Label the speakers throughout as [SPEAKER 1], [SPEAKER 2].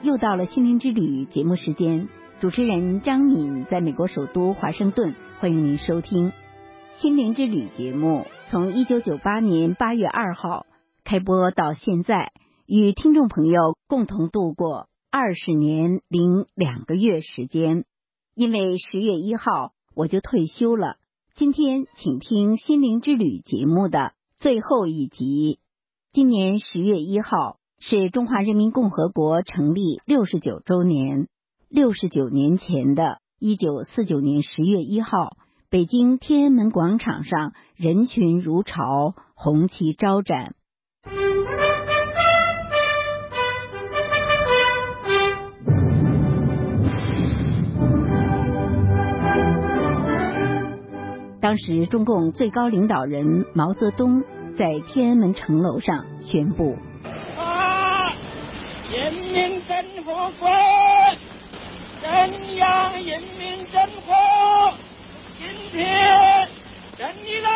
[SPEAKER 1] 又到了心灵之旅节目时间，主持人张敏在美国首都华盛顿，欢迎您收听心灵之旅节目。从一九九八年八月二号开播到现在，与听众朋友共同度过二十年零两个月时间。因为十月一号我就退休了，今天请听心灵之旅节目的最后一集。今年十月一号。是中华人民共和国成立六十九周年。六十九年前的一九四九年十月一号，北京天安门广场上人群如潮，红旗招展。当时，中共最高领导人毛泽东在天安门城楼上宣布。
[SPEAKER 2] 人民真火国，宣扬人民真活，今天胜利了。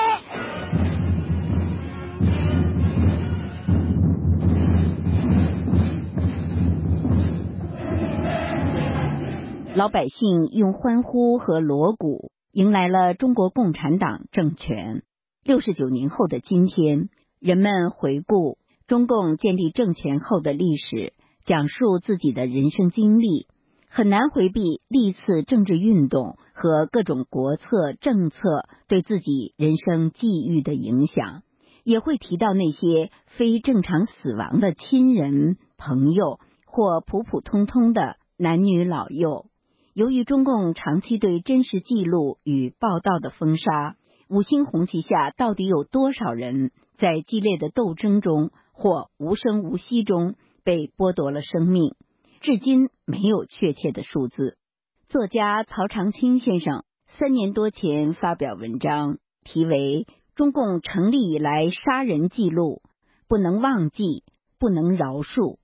[SPEAKER 1] 老百姓用欢呼和锣鼓迎来了中国共产党政权。六十九年后的今天，人们回顾中共建立政权后的历史。讲述自己的人生经历，很难回避历次政治运动和各种国策政策对自己人生际遇的影响，也会提到那些非正常死亡的亲人、朋友或普普通通的男女老幼。由于中共长期对真实记录与报道的封杀，五星红旗下到底有多少人在激烈的斗争中或无声无息中？被剥夺了生命，至今没有确切的数字。作家曹长青先生三年多前发表文章，题为《中共成立以来杀人记录不能忘记，不能饶恕》。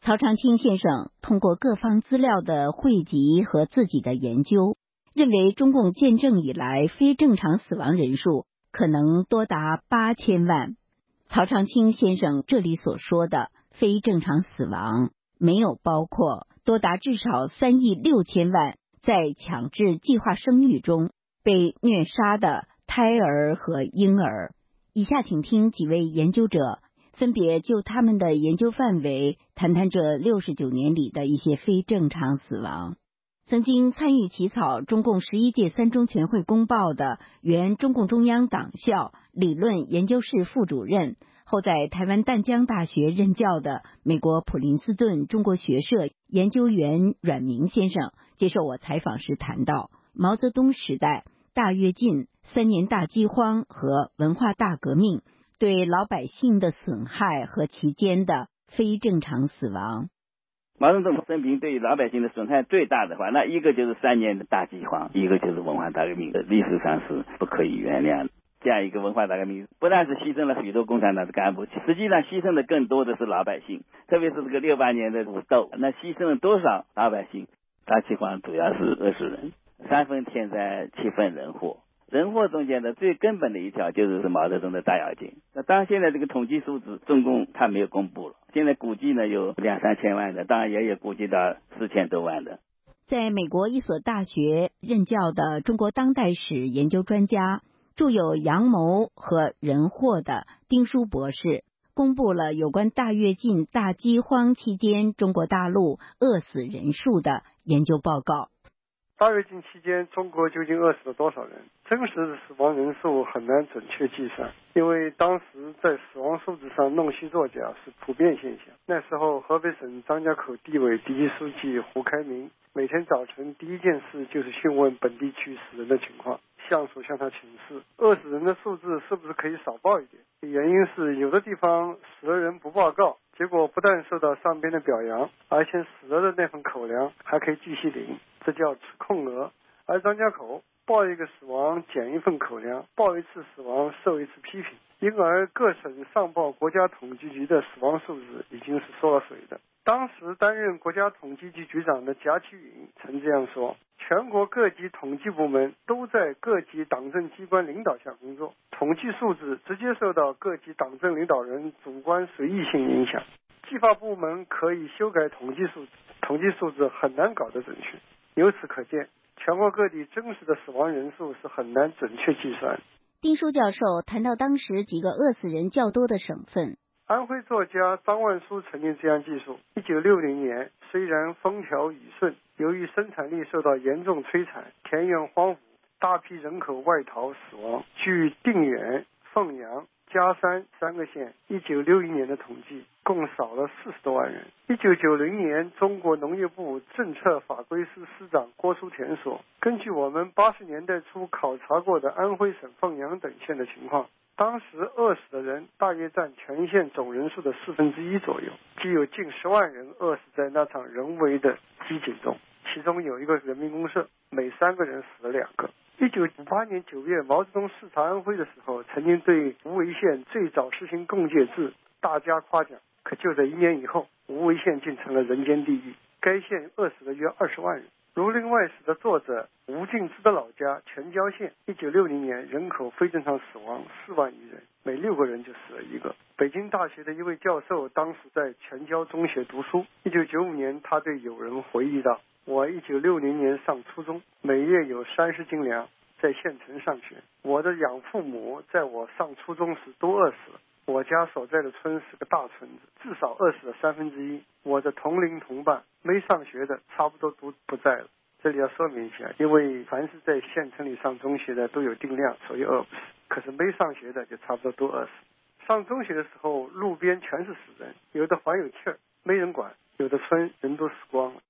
[SPEAKER 1] 曹长青先生通过各方资料的汇集和自己的研究，认为中共建政以来非正常死亡人数可能多达八千万。曹长青先生这里所说的。非正常死亡没有包括多达至少三亿六千万在强制计划生育中被虐杀的胎儿和婴儿。以下请听几位研究者分别就他们的研究范围谈谈这六十九年里的一些非正常死亡。曾经参与起草中共十一届三中全会公报的原中共中央党校理论研究室副主任。后在台湾淡江大学任教的美国普林斯顿中国学社研究员阮明先生接受我采访时谈到，毛泽东时代大跃进、三年大饥荒和文化大革命对老百姓的损害和其间的非正常死亡。
[SPEAKER 3] 毛泽东生平对老百姓的损害最大的话，那一个就是三年的大饥荒，一个就是文化大革命，历史上是不可以原谅。这样一个文化大革命，不但是牺牲了许多共产党的干部，实际上牺牲的更多的是老百姓，特别是这个六八年的武斗，那牺牲了多少老百姓？大饥荒主要是饿死人，三分天灾，七分人祸。人祸中间的最根本的一条就是是毛泽东的大跃进。那当然现在这个统计数字，中共他没有公布了，现在估计呢有两三千万的，当然也有估计到四千多万的。
[SPEAKER 1] 在美国一所大学任教的中国当代史研究专家。著有《阳谋》和《人祸》的丁书博士公布了有关大跃进、大饥荒期间中国大陆饿死人数的研究报告。
[SPEAKER 4] 大跃进期间，中国究竟饿死了多少人？真实的死亡人数很难准确计算，因为当时在死亡数字上弄虚作假是普遍现象。那时候，河北省张家口地委第一书记胡开明每天早晨第一件事就是询问本地区死人的情况。向属向他请示，饿死人的数字是不是可以少报一点？原因是有的地方死了人不报告，结果不但受到上边的表扬，而且死了的那份口粮还可以继续领，这叫吃空额。而张家口报一个死亡减一份口粮，报一次死亡受一次批评，因而各省上报国家统计局的死亡数字已经是缩了水的。当时担任国家统计局局长的贾启云曾这样说。全国各级统计部门都在各级党政机关领导下工作，统计数字直接受到各级党政领导人主观随意性影响。计划部门可以修改统计数字，统计数字很难搞得准确。由此可见，全国各地真实的死亡人数是很难准确计算。
[SPEAKER 1] 丁书教授谈到当时几个饿死人较多的省份。
[SPEAKER 4] 安徽作家张万书曾经这样记述：一九六零年，虽然风调雨顺，由于生产力受到严重摧残，田园荒芜，大批人口外逃死亡。据定远、凤阳。嘉山三个县，一九六一年的统计共少了四十多万人。一九九零年，中国农业部政策法规司司长郭书田说：“根据我们八十年代初考察过的安徽省凤阳等县的情况，当时饿死的人大约占全县总人数的四分之一左右，即有近十万人饿死在那场人为的饥馑中。其中有一个人民公社，每三个人死了两个。”一九五八年九月，毛泽东视察安徽的时候，曾经对无为县最早实行共界制大加夸奖。可就在一年以后，无为县竟成了人间地狱。该县饿死了约二十万人。《儒林外史》的作者吴敬之的老家全椒县，一九六零年人口非正常死亡四万余人，每六个人就死了一个。北京大学的一位教授当时在全椒中学读书。一九九五年，他对友人回忆道。我一九六零年上初中，每月有三十斤粮，在县城上学。我的养父母在我上初中时都饿死了。我家所在的村是个大村子，至少饿死了三分之一。我的同龄同伴没上学的，差不多都不在了。这里要说明一下，因为凡是在县城里上中学的都有定量，所以饿不死。可是没上学的就差不多都饿死。上中学的时候，路边全是死人，有的还有气儿，没人管；有的村人都死光了。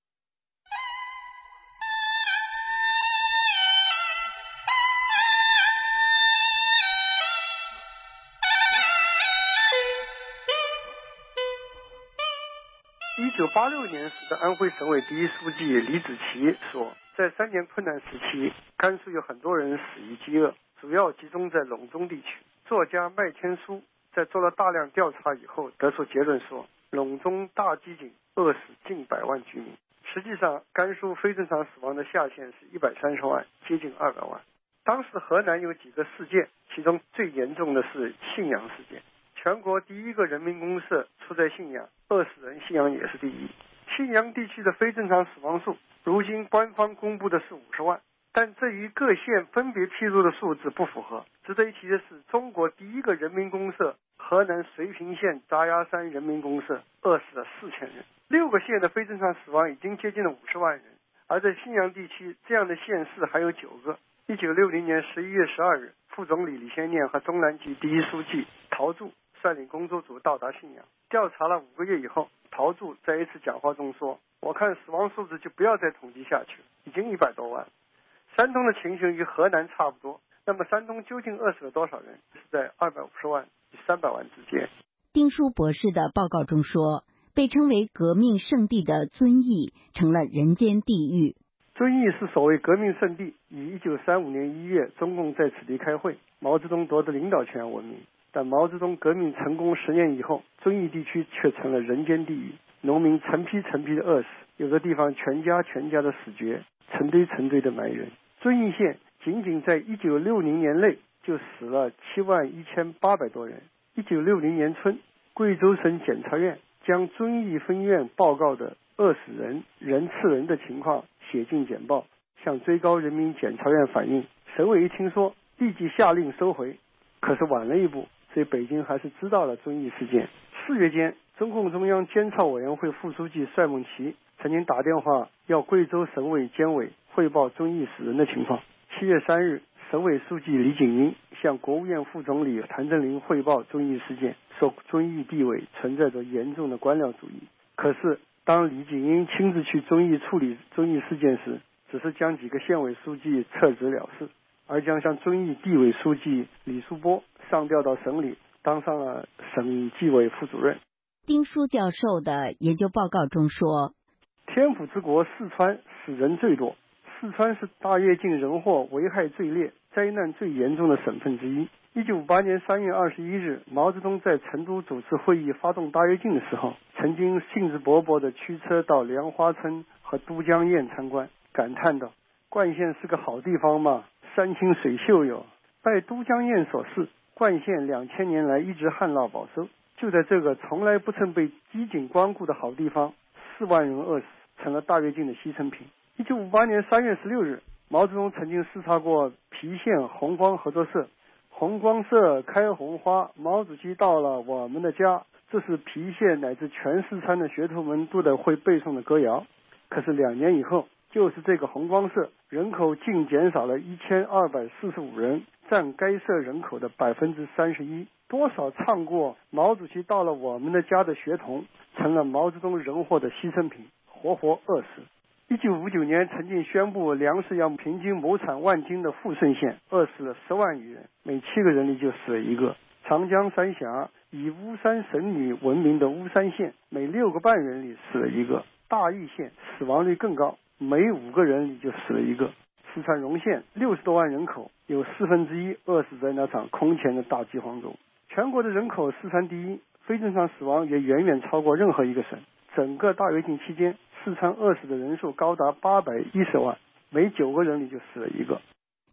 [SPEAKER 4] 九八六年时的安徽省委第一书记李子奇说，在三年困难时期，甘肃有很多人死于饥饿，主要集中在陇中地区。作家麦天书在做了大量调查以后，得出结论说，陇中大饥馑，饿死近百万居民。实际上，甘肃非正常死亡的下限是一百三十万，接近二百万。当时河南有几个事件，其中最严重的是信阳事件。全国第一个人民公社出在信阳，饿死信阳也是第一。信阳地区的非正常死亡数，如今官方公布的是五十万，但这与各县分别披露的数字不符合。值得一提的是，中国第一个人民公社河南遂平县扎崖山人民公社饿死了四千人。六个县的非正常死亡已经接近了五十万人，而在信阳地区，这样的县市还有九个。一九六零年十一月十二日，副总理李先念和中南局第一书记陶铸。率领工作组到达信阳，调查了五个月以后，陶铸在一次讲话中说：“我看死亡数字就不要再统计下去了，已经一百多万。”山东的情形与河南差不多。那么山东究竟饿死了多少人？是在二百五十万与三百万之间。
[SPEAKER 1] 丁书博士的报告中说，被称为革命圣地的遵义成了人间地狱。
[SPEAKER 4] 遵义是所谓革命圣地，以一九三五年一月中共在此地开会，毛泽东夺得领导权闻名。但毛泽东革命成功十年以后，遵义地区却成了人间地狱，农民成批成批的饿死，有的地方全家全家的死绝，成堆成堆的埋人。遵义县仅仅在一九六零年内就死了七万一千八百多人。一九六零年春，贵州省检察院将遵义分院报告的饿死人、人吃人的情况写进简报，向最高人民检察院反映。省委一听说，立即下令收回，可是晚了一步。对北京还是知道了遵义事件。四月间，中共中央监察委员会副书记帅孟奇曾经打电话要贵州省委监委汇报遵义死人的情况。七月三日，省委书记李景英向国务院副总理谭震林汇报遵义事件，说遵义地委存在着严重的官僚主义。可是，当李景英亲自去遵义处理遵义事件时，只是将几个县委书记撤职了事，而将向遵义地委书记李树波。上调到省里，当上了省纪委副主任。
[SPEAKER 1] 丁书教授的研究报告中说：“
[SPEAKER 4] 天府之国四川死人最多，四川是大跃进人祸危害最烈、灾难最严重的省份之一。”一九五八年三月二十一日，毛泽东在成都主持会议发动大跃进的时候，曾经兴致勃勃地驱车到莲花村和都江堰参观，感叹道：“冠县是个好地方嘛，山清水秀哟。”拜都江堰所赐。冠县两千年来一直旱涝保收，就在这个从来不曾被饥馑光顾的好地方，四万人饿死，成了大跃进的牺牲品。一九五八年三月十六日，毛泽东曾经视察过郫县红光合作社，红光社开红花，毛主席到了我们的家，这是郫县乃至全四川的学徒们都得会背诵的歌谣。可是两年以后，就是这个红光社人口竟减少了一千二百四十五人，占该社人口的百分之三十一。多少唱过毛主席到了我们的家的学童，成了毛泽东人祸的牺牲品，活活饿死。一九五九年，曾经宣布粮食要平均亩产万斤的富顺县，饿死了十万余人，每七个人里就死了一个。长江三峡以巫山神女闻名的巫山县，每六个半人里死了一个。大邑县死亡率更高，每五个人里就死了一个。四川荣县六十多万人口，有四分之一饿死在那场空前的大饥荒中。全国的人口，四川第一，非正常死亡也远远超过任何一个省。整个大跃进期间。四川饿死的人数高达八百一十万，每九个人里就死了一个。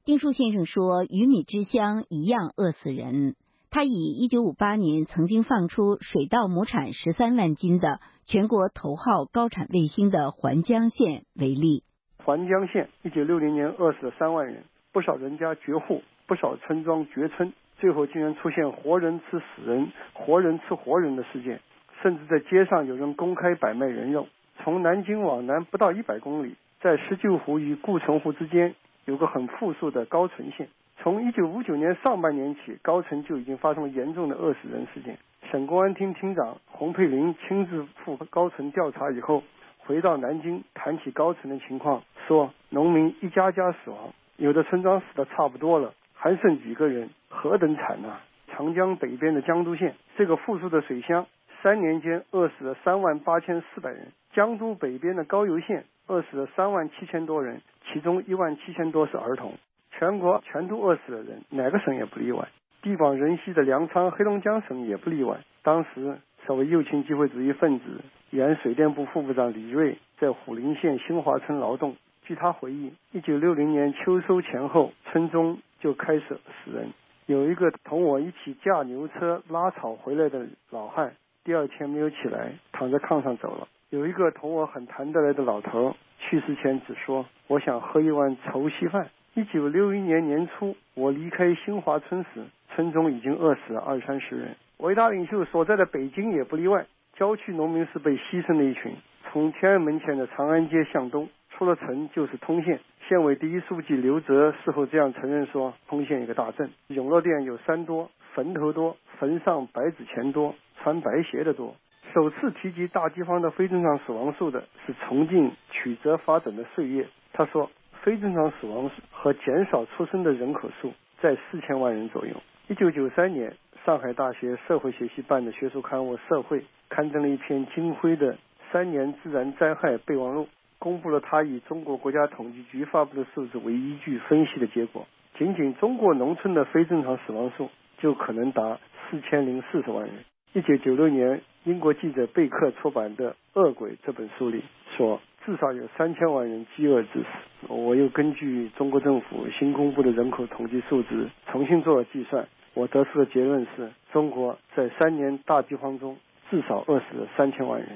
[SPEAKER 1] 丁树先生说：“鱼米之乡一样饿死人。”他以一九五八年曾经放出水稻亩产十三万斤的全国头号高产卫星的环江县为例。
[SPEAKER 4] 环江县一九六零年饿死了三万人，不少人家绝户，不少村庄绝村，最后竟然出现活人吃死人、活人吃活人的事件，甚至在街上有人公开摆卖人肉。从南京往南不到一百公里，在石臼湖与顾城湖之间有个很富庶的高淳县。从一九五九年上半年起，高淳就已经发生了严重的饿死人事件。省公安厅厅长洪佩林亲自赴高淳调查以后，回到南京谈起高淳的情况，说农民一家家死亡，有的村庄死的差不多了，还剩几个人，何等惨呐！长江北边的江都县，这个富庶的水乡，三年间饿死了三万八千四百人。江都北边的高邮县饿死了三万七千多人，其中一万七千多是儿童。全国全都饿死的人，哪个省也不例外。地广人稀的粮仓黑龙江省也不例外。当时所谓右倾机会主义分子原水电部副部长李瑞在虎林县新华村劳动。据他回忆，一九六零年秋收前后，村中就开始死人。有一个同我一起驾牛车拉草回来的老汉，第二天没有起来，躺在炕上走了。有一个同我很谈得来的老头，去世前只说：“我想喝一碗稠稀饭。”一九六一年年初，我离开新华村时，村中已经饿死了二三十人。伟大领袖所在的北京也不例外，郊区农民是被牺牲的一群。从天安门前的长安街向东，出了城就是通县。县委第一书记刘泽事后这样承认说：“通县一个大镇，永乐店有山多，坟头多，坟上白纸钱多，穿白鞋的多。”首次提及大饥荒的非正常死亡数的是重庆曲折发展的岁月。他说，非正常死亡和减少出生的人口数在四千万人左右。一九九三年，上海大学社会学系办的学术刊物《社会》刊登了一篇金辉的三年自然灾害备忘录，公布了他以中国国家统计局发布的数字为依据分析的结果。仅仅中国农村的非正常死亡数就可能达四千零四十万人。一九九六年，英国记者贝克出版的《恶鬼》这本书里说，至少有三千万人饥饿致死。我又根据中国政府新公布的人口统计数字重新做了计算，我得出的结论是，中国在三年大饥荒中至少饿死了三千万人。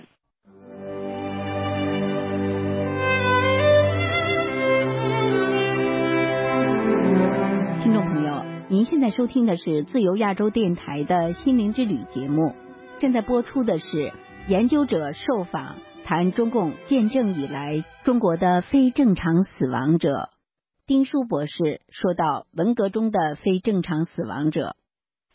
[SPEAKER 1] 您现在收听的是自由亚洲电台的心灵之旅节目，正在播出的是研究者受访谈中共建政以来中国的非正常死亡者。丁书博士说到，文革中的非正常死亡者，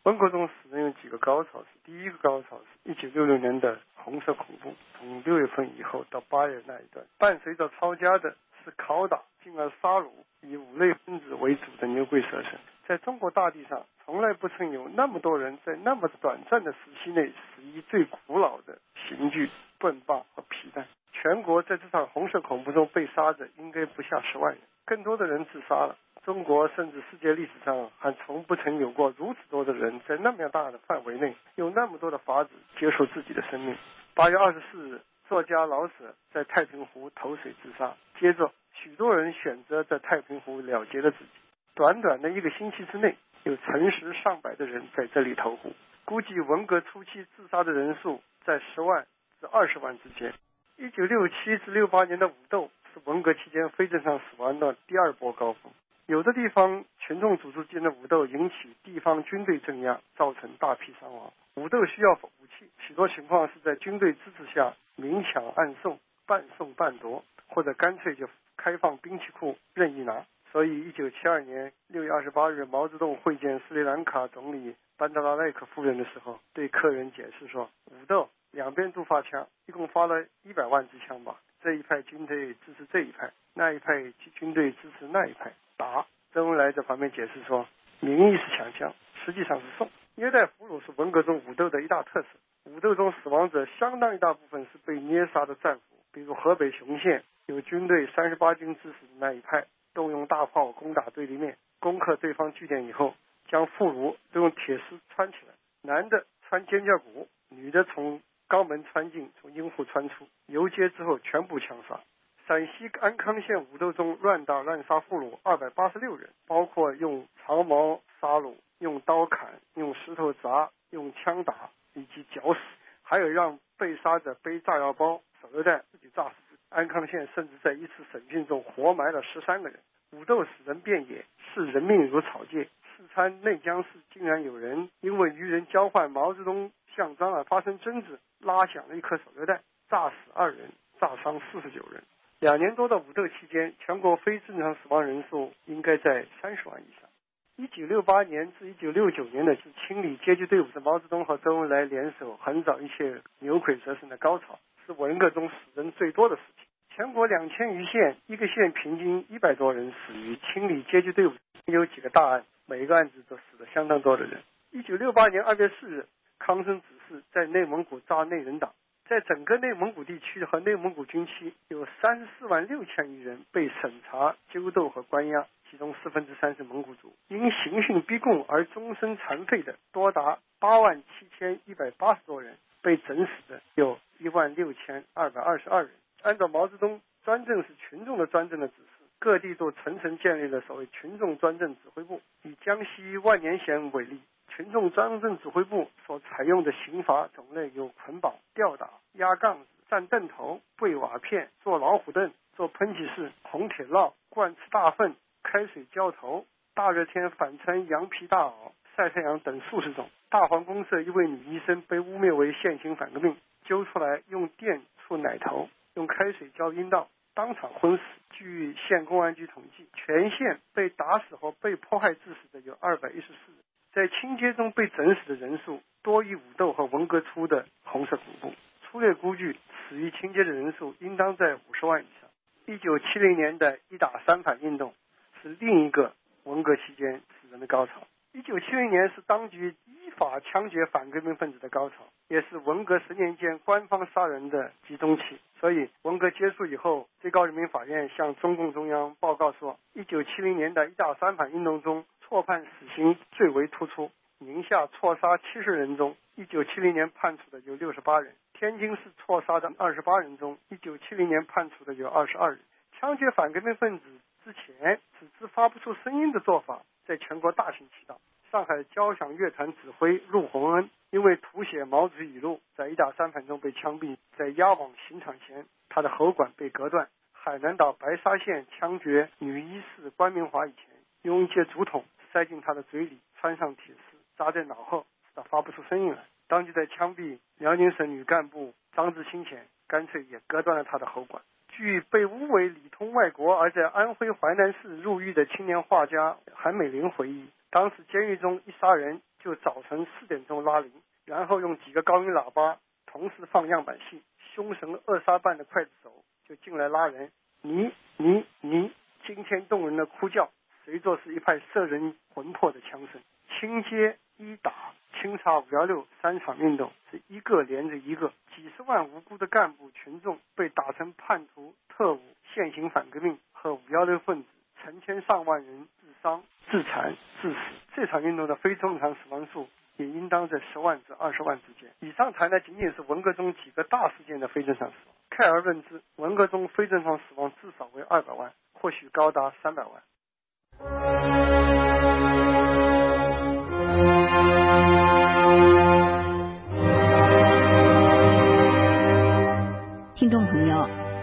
[SPEAKER 4] 文革中死人有几个高潮，是第一个高潮是一九六六年的红色恐怖，从六月份以后到八月那一段，伴随着抄家的是拷打，进而杀戮以五类分子为主的牛鬼蛇神。在中国大地上，从来不曾有那么多人在那么短暂的时期内死于最古老的刑具——棍棒和皮带。全国在这场红色恐怖中被杀的应该不下十万人，更多的人自杀了。中国甚至世界历史上还从不曾有过如此多的人在那么大的范围内用那么多的法子结束自己的生命。八月二十四日，作家老舍在太平湖投水自杀，接着许多人选择在太平湖了结了自己。短短的一个星期之内，有成十上百的人在这里投湖。估计文革初期自杀的人数在十万至二十万之间。一九六七至六八年的武斗是文革期间非正常死亡的第二波高峰。有的地方群众组织间的武斗引起地方军队镇压，造成大批伤亡。武斗需要武器，许多情况是在军队支持下明抢暗送、半送半夺，或者干脆就开放兵器库任意拿。所以，一九七二年六月二十八日，毛泽东会见斯里兰卡总理班达拉奈克夫人的时候，对客人解释说：武斗两边都发枪，一共发了一百万支枪吧。这一派军队支持这一派，那一派军队支持那一派。打周恩来在旁边解释说，名义是抢枪，实际上是送。虐待俘虏是文革中武斗的一大特色。武斗中死亡者相当一大部分是被捏杀的战俘，比如河北雄县有军队三十八军支持的那一派，动用大炮攻打对立面，攻克对方据点以后，将俘虏都用铁丝穿起来，男的穿肩胛骨，女的从肛门穿进，从阴户穿出，游街之后全部枪杀。陕西安康县武斗中乱打乱杀俘虏二百八十六人，包括用长矛杀戮、用刀砍、用石头砸、用枪打以及绞死，还有让被杀者背炸药包、手榴弹自己炸死。安康县甚至在一次审讯中活埋了十三个人。武斗使人变野，视人命如草芥。四川内江市竟然有人因为与人交换毛泽东像章而发生争执，拉响了一颗手榴弹，炸死二人，炸伤四十九人。两年多的武斗期间，全国非正常死亡人数应该在三十万以上。一九六八年至一九六九年的是清理阶级队伍的毛泽东和周恩来联手横扫一切牛鬼蛇神的高潮，是文革中死人最多的时期。全国两千余县，一个县平均一百多人死于清理阶级队伍。有几个大案，每一个案子都死了相当多的人。一九六八年二月四日，康生指示在内蒙古抓内人党。在整个内蒙古地区和内蒙古军区，有三十四万六千余人被审查、揪斗和关押，其中四分之三是蒙古族。因刑讯逼供而终身残废的多达八万七千一百八十多人，被整死的有一万六千二百二十二人。按照毛泽东“专政是群众的专政”的指示，各地都层层建立了所谓群众专政指挥部。以江西万年县为例。群众专政指挥部所采用的刑罚种类有捆绑、吊打、压杠子、站凳头、跪瓦片、坐老虎凳、坐喷气式、红铁烙、灌吃大粪、开水浇头、大热天反穿羊皮大袄、晒太阳等数十种。大黄公社一位女医生被污蔑为现行反革命，揪出来用电触奶头，用开水浇阴道，当场昏死。据县公安局统计，全县被打死或被迫害致死的有二百一十四人。在清街中被整死的人数多于武斗和文革初的红色恐怖。粗略估计，死于清街的人数应当在五十万以上。一九七零年的一打三反运动是另一个文革期间死人的高潮。一九七零年是当局依法枪决反革命分子的高潮，也是文革十年间官方杀人的集中期。所以，文革结束以后，最高人民法院向中共中央报告说，一九七零年的一打三反运动中。错判死刑最为突出，宁夏错杀七十人中，一九七零年判处的有六十八人；天津市错杀的二十八人中，一九七零年判处的有二十二人。枪决反革命分子之前，只知发不出声音的做法，在全国大行其道。上海交响乐团指挥陆鸿恩因为涂写毛主席语录，在一打三反中被枪毙，在押往刑场前，他的喉管被割断。海南岛白沙县枪决女医师关明华以前，用一节竹筒。塞进他的嘴里，穿上铁丝扎在脑后，使他发不出声音来。当即在枪毙辽宁省女干部张志清前，干脆也割断了他的喉管。据被诬为里通外国而在安徽淮南市入狱的青年画家韩美玲回忆，当时监狱中一杀人就早晨四点钟拉铃，然后用几个高音喇叭同时放样板戏，凶神恶煞般的刽子手就进来拉人，你你你，惊天动人的哭叫。随着是一派摄人魂魄的枪声，清街一打清查五幺六三场运动是一个连着一个，几十万无辜的干部群众被打成叛徒、特务、现行反革命和五幺六分子，成千上万人自伤、自残、致死。这场运动的非正常死亡数也应当在十万至二十万之间。以上谈的仅仅是文革中几个大事件的非正常死亡。概而论之，文革中非正常死亡至少为二百万，或许高达三百万。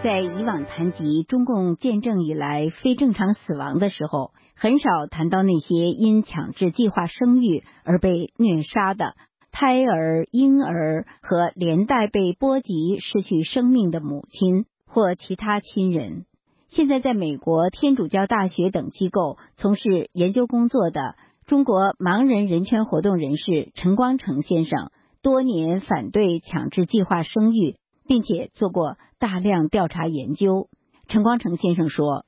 [SPEAKER 1] 在以往，谈及中共建政以来非正常死亡的时候，很少谈到那些因强制计划生育而被虐杀的胎儿、婴儿和连带被波及失去生命的母亲或其他亲人。现在，在美国天主教大学等机构从事研究工作的中国盲人人权活动人士陈光诚先生，多年反对强制计划生育，并且做过大量调查研究。陈光诚先生说：“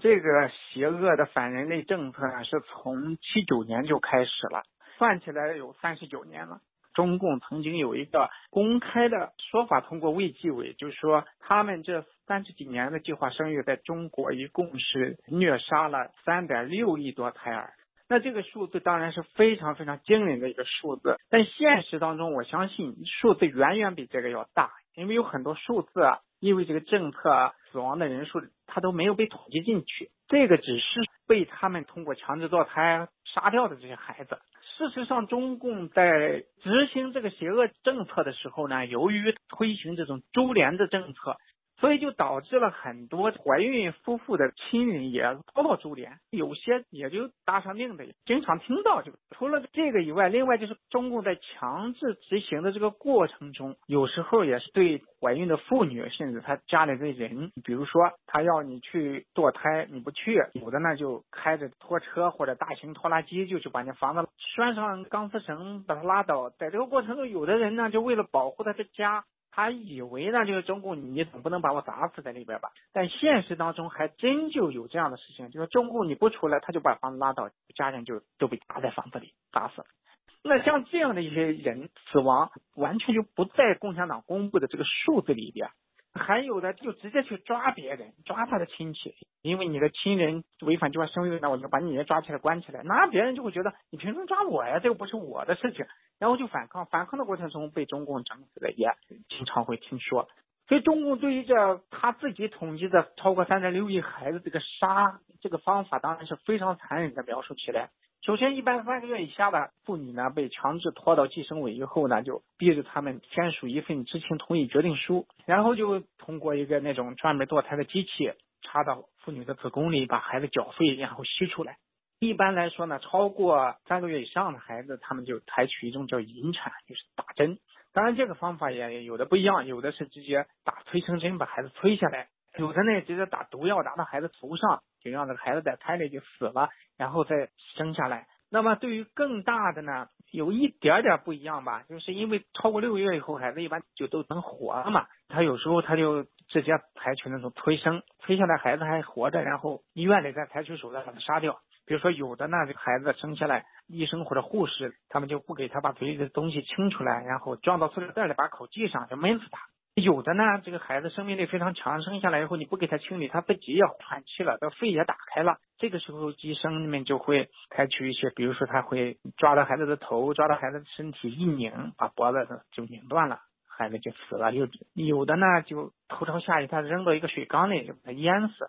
[SPEAKER 5] 这个邪恶的反人类政策呢，是从七九年就开始了，算起来有三十九年了。”中共曾经有一个公开的说法，通过卫计委，就是说他们这三十几年的计划生育，在中国一共是虐杀了三点六亿多胎儿。那这个数字当然是非常非常惊人的一个数字，但现实当中，我相信数字远远比这个要大，因为有很多数字啊，因为这个政策死亡的人数，它都没有被统计进去。这个只是被他们通过强制堕胎杀掉的这些孩子。事实上，中共在执行这个邪恶政策的时候呢，由于推行这种株连的政策。所以就导致了很多怀孕夫妇的亲人也遭到株连，有些也就搭上命的，经常听到这个。除了这个以外，另外就是中共在强制执行的这个过程中，有时候也是对怀孕的妇女，甚至她家里的人，比如说他要你去堕胎，你不去，有的呢就开着拖车或者大型拖拉机就去把那房子拴上钢丝绳把它拉倒。在这个过程中，有的人呢就为了保护他的家。他以为呢，就是中共，你总不能把我砸死在里边吧？但现实当中还真就有这样的事情，就是中共你不出来，他就把房子拉倒，家人就都被砸在房子里，砸死了。那像这样的一些人死亡，完全就不在共产党公布的这个数字里边。还有的就直接去抓别人，抓他的亲戚，因为你的亲人违反计划生育，那我就把你也抓起来关起来。那别人就会觉得你凭什么抓我呀？这个不是我的事情，然后就反抗。反抗的过程中被中共整死的也经常会听说。所以中共对于这他自己统计的超过三点六亿孩子这个杀这个方法，当然是非常残忍的描述起来。首先，一般三个月以下的妇女呢，被强制拖到计生委以后呢，就逼着他们签署一份知情同意决定书，然后就通过一个那种专门堕胎的机器插到妇女的子宫里，把孩子搅碎，然后吸出来。一般来说呢，超过三个月以上的孩子，他们就采取一种叫引产，就是打针。当然，这个方法也有的不一样，有的是直接打催生针把孩子催下来，有的呢直接打毒药打到孩子头上。就让这个孩子在胎里就死了，然后再生下来。那么对于更大的呢，有一点点不一样吧，就是因为超过六个月以后，孩子一般就都能活了嘛。他有时候他就直接采取那种催生，催下来孩子还活着，然后医院里再采取手段把他杀掉。比如说有的呢，这个孩子生下来，医生或者护士他们就不给他把嘴里的东西清出来，然后装到塑料袋里，把口系上，就闷死他。有的呢，这个孩子生命力非常强，生下来以后你不给他清理，他自己也喘气了，这肺也打开了。这个时候医生们就会采取一些，比如说他会抓到孩子的头，抓到孩子的身体一拧，把脖子就拧断了，孩子就死了。有有的呢就头朝下，他扔到一个水缸里就把他淹死。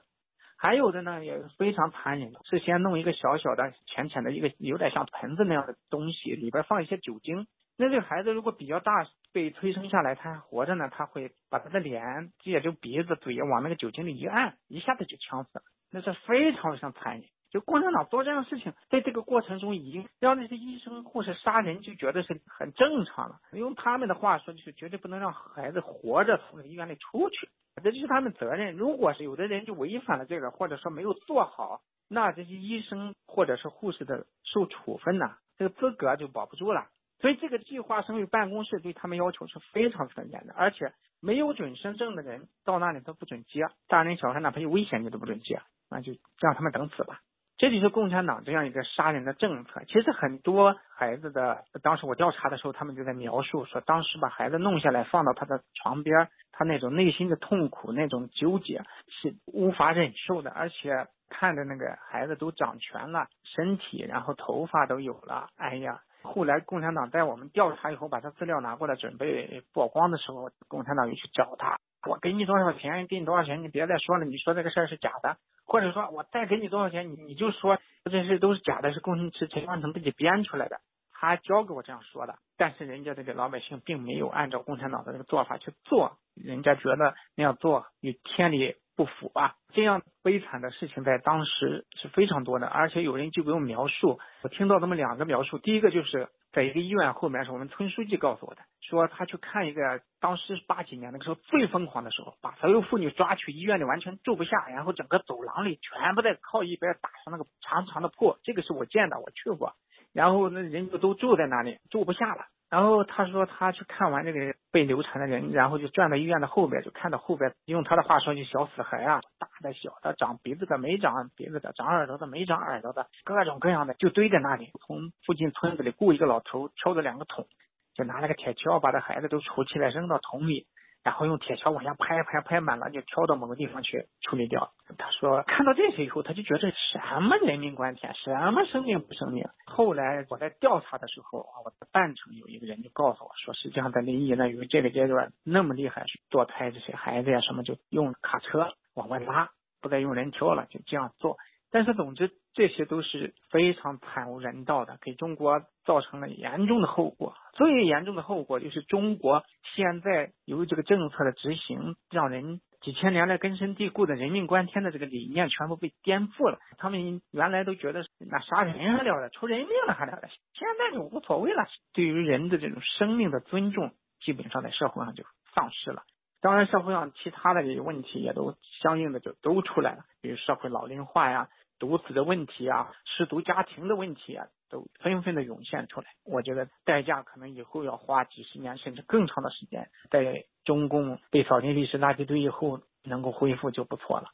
[SPEAKER 5] 还有的呢也非常残忍，是先弄一个小小的、浅浅的一个有点像盆子那样的东西，里边放一些酒精。那这个孩子如果比较大，被催生下来，他还活着呢，他会把他的脸，也就鼻子、嘴往那个酒精里一按，一下子就呛死了。那是非常非常残忍。就共产党做这样的事情，在这个过程中已经让那些医生护士杀人就觉得是很正常了。用他们的话说，就是绝对不能让孩子活着从医院里出去，这就是他们责任。如果是有的人就违反了这个，或者说没有做好，那这些医生或者是护士的受处分呢，这个资格就保不住了。所以这个计划生育办公室对他们要求是非常非常严的，而且没有准生证的人到那里都不准接，大人小孩哪怕有危险你都不准接，那就让他们等死吧。这就是共产党这样一个杀人的政策。其实很多孩子的，当时我调查的时候，他们就在描述说，当时把孩子弄下来放到他的床边，他那种内心的痛苦、那种纠结是无法忍受的，而且看着那个孩子都长全了身体，然后头发都有了，哎呀。后来共产党在我们调查以后，把他资料拿过来准备曝光的时候，共产党又去找他，我给你多少钱，给你多少钱，你别再说了，你说这个事儿是假的，或者说我再给你多少钱，你你就说这事都是假的，是共是陈万成自己编出来的，他教给我这样说的。但是人家这个老百姓并没有按照共产党的这个做法去做，人家觉得那样做有天理不符啊。这样悲惨的事情在当时是非常多的，而且有人就给我描述，我听到这么两个描述，第一个就是在一个医院后面，是我们村书记告诉我的，说他去看一个当时八几年那个时候最疯狂的时候，把所有妇女抓去医院里完全住不下，然后整个走廊里全部在靠一边打上那个长长的破，这个是我见的，我去过，然后那人就都住在那里，住不下了。然后他说他去看完这个被流产的人，然后就转到医院的后边，就看到后边，用他的话说就小死孩啊，大的小的，长鼻子的没长鼻子的，长耳朵的没长耳朵的，各种各样的就堆在那里。从附近村子里雇一个老头，挑着两个桶，就拿了个铁锹把这孩子都杵起来扔到桶里。然后用铁锹往下拍，拍拍满了就挑到某个地方去处理掉。他说看到这些以后，他就觉得什么人命关天，什么生命不生命。后来我在调查的时候啊，我的半程有一个人就告诉我说，实际上在临沂呢，有这个阶段那么厉害，堕胎这些孩子呀什么，就用卡车往外拉，不再用人挑了，就这样做。但是，总之，这些都是非常惨无人道的，给中国造成了严重的后果。最严重的后果就是中国现在由于这个政策的执行，让人几千年来根深蒂固的人命关天的这个理念全部被颠覆了。他们原来都觉得那杀人还了得，出人命了还了得，现在就无所谓了。对于人的这种生命的尊重，基本上在社会上就丧失了。当然，社会上其他的这些问题也都相应的就都出来了，比如社会老龄化呀、独子的问题啊、失独家庭的问题啊，都纷纷的涌现出来。我觉得代价可能以后要花几十年甚至更长的时间，在中共被扫进历史垃圾堆以后，能够恢复就不错了。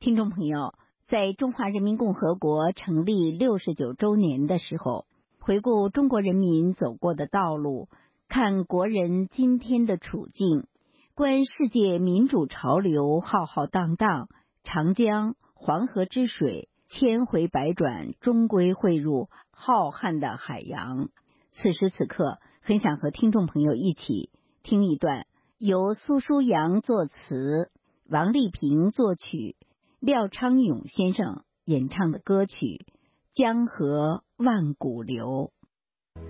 [SPEAKER 1] 听众朋友，在中华人民共和国成立六十九周年的时候。回顾中国人民走过的道路，看国人今天的处境，观世界民主潮流浩浩荡荡，长江、黄河之水千回百转，终归汇入浩瀚的海洋。此时此刻，很想和听众朋友一起听一段由苏书阳作词、王丽萍作曲、廖昌永先生演唱的歌曲。江河万古流，
[SPEAKER 6] 长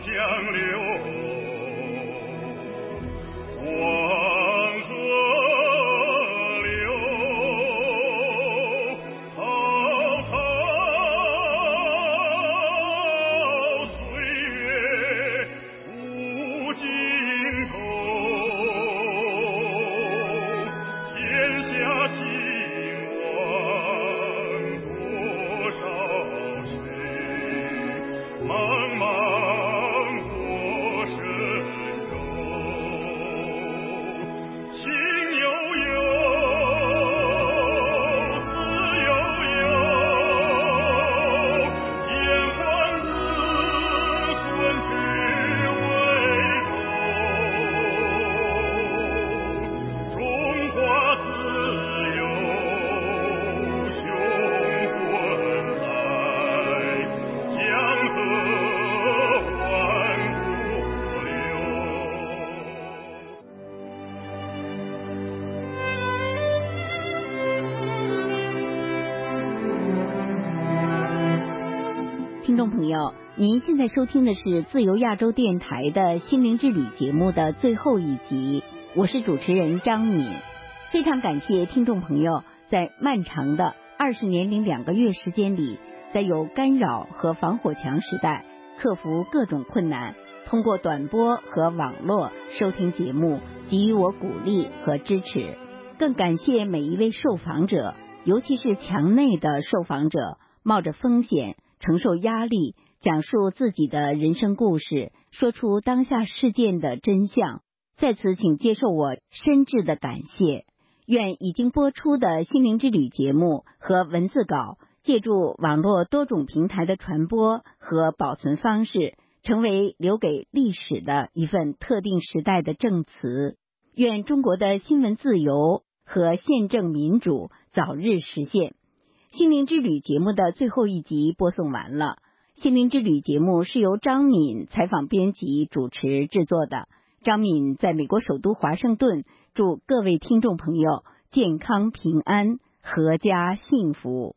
[SPEAKER 6] 江流。
[SPEAKER 1] 您现在收听的是自由亚洲电台的《心灵之旅》节目的最后一集，我是主持人张敏。非常感谢听众朋友在漫长的二十年零两个月时间里，在有干扰和防火墙时代，克服各种困难，通过短波和网络收听节目，给予我鼓励和支持。更感谢每一位受访者，尤其是墙内的受访者，冒着风险。承受压力，讲述自己的人生故事，说出当下事件的真相。在此，请接受我深挚的感谢。愿已经播出的心灵之旅节目和文字稿，借助网络多种平台的传播和保存方式，成为留给历史的一份特定时代的证词。愿中国的新闻自由和宪政民主早日实现。心灵之旅节目的最后一集播送完了。心灵之旅节目是由张敏采访、编辑、主持制作的。张敏在美国首都华盛顿，祝各位听众朋友健康平安、阖家幸福。